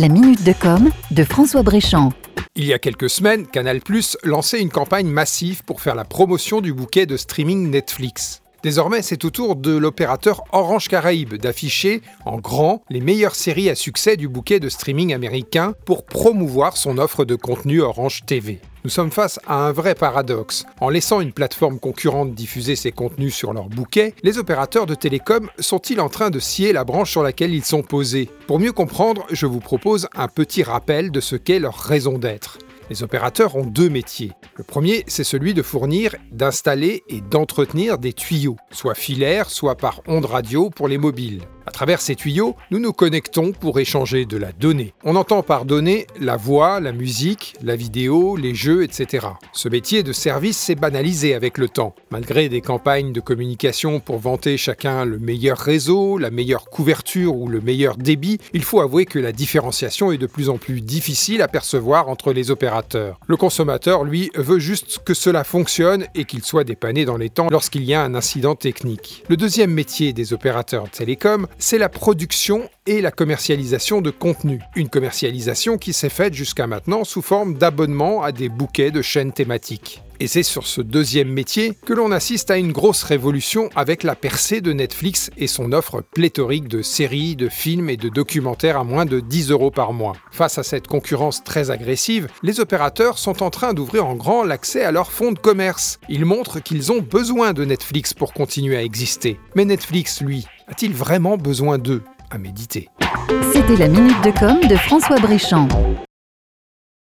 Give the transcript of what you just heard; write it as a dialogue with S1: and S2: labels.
S1: La minute de com de François Bréchamp.
S2: Il y a quelques semaines, Canal+ lançait une campagne massive pour faire la promotion du bouquet de streaming Netflix. Désormais, c'est au tour de l'opérateur Orange Caraïbes d'afficher en grand les meilleures séries à succès du bouquet de streaming américain pour promouvoir son offre de contenu Orange TV. Nous sommes face à un vrai paradoxe. En laissant une plateforme concurrente diffuser ses contenus sur leur bouquet, les opérateurs de télécom sont-ils en train de scier la branche sur laquelle ils sont posés Pour mieux comprendre, je vous propose un petit rappel de ce qu'est leur raison d'être. Les opérateurs ont deux métiers. Le premier, c'est celui de fournir, d'installer et d'entretenir des tuyaux, soit filaires, soit par ondes radio pour les mobiles. À travers ces tuyaux, nous nous connectons pour échanger de la donnée. On entend par donnée la voix, la musique, la vidéo, les jeux, etc. Ce métier de service s'est banalisé avec le temps. Malgré des campagnes de communication pour vanter chacun le meilleur réseau, la meilleure couverture ou le meilleur débit, il faut avouer que la différenciation est de plus en plus difficile à percevoir entre les opérateurs. Le consommateur, lui, veut juste que cela fonctionne et qu'il soit dépanné dans les temps lorsqu'il y a un incident technique. Le deuxième métier des opérateurs télécoms, c'est la production et la commercialisation de contenu. Une commercialisation qui s'est faite jusqu'à maintenant sous forme d'abonnement à des bouquets de chaînes thématiques. Et c'est sur ce deuxième métier que l'on assiste à une grosse révolution avec la percée de Netflix et son offre pléthorique de séries, de films et de documentaires à moins de 10 euros par mois. Face à cette concurrence très agressive, les opérateurs sont en train d'ouvrir en grand l'accès à leurs fonds de commerce. Ils montrent qu'ils ont besoin de Netflix pour continuer à exister. Mais Netflix, lui, a-t-il vraiment besoin d'eux À méditer?
S1: C'était la minute de com de François Bréchamp.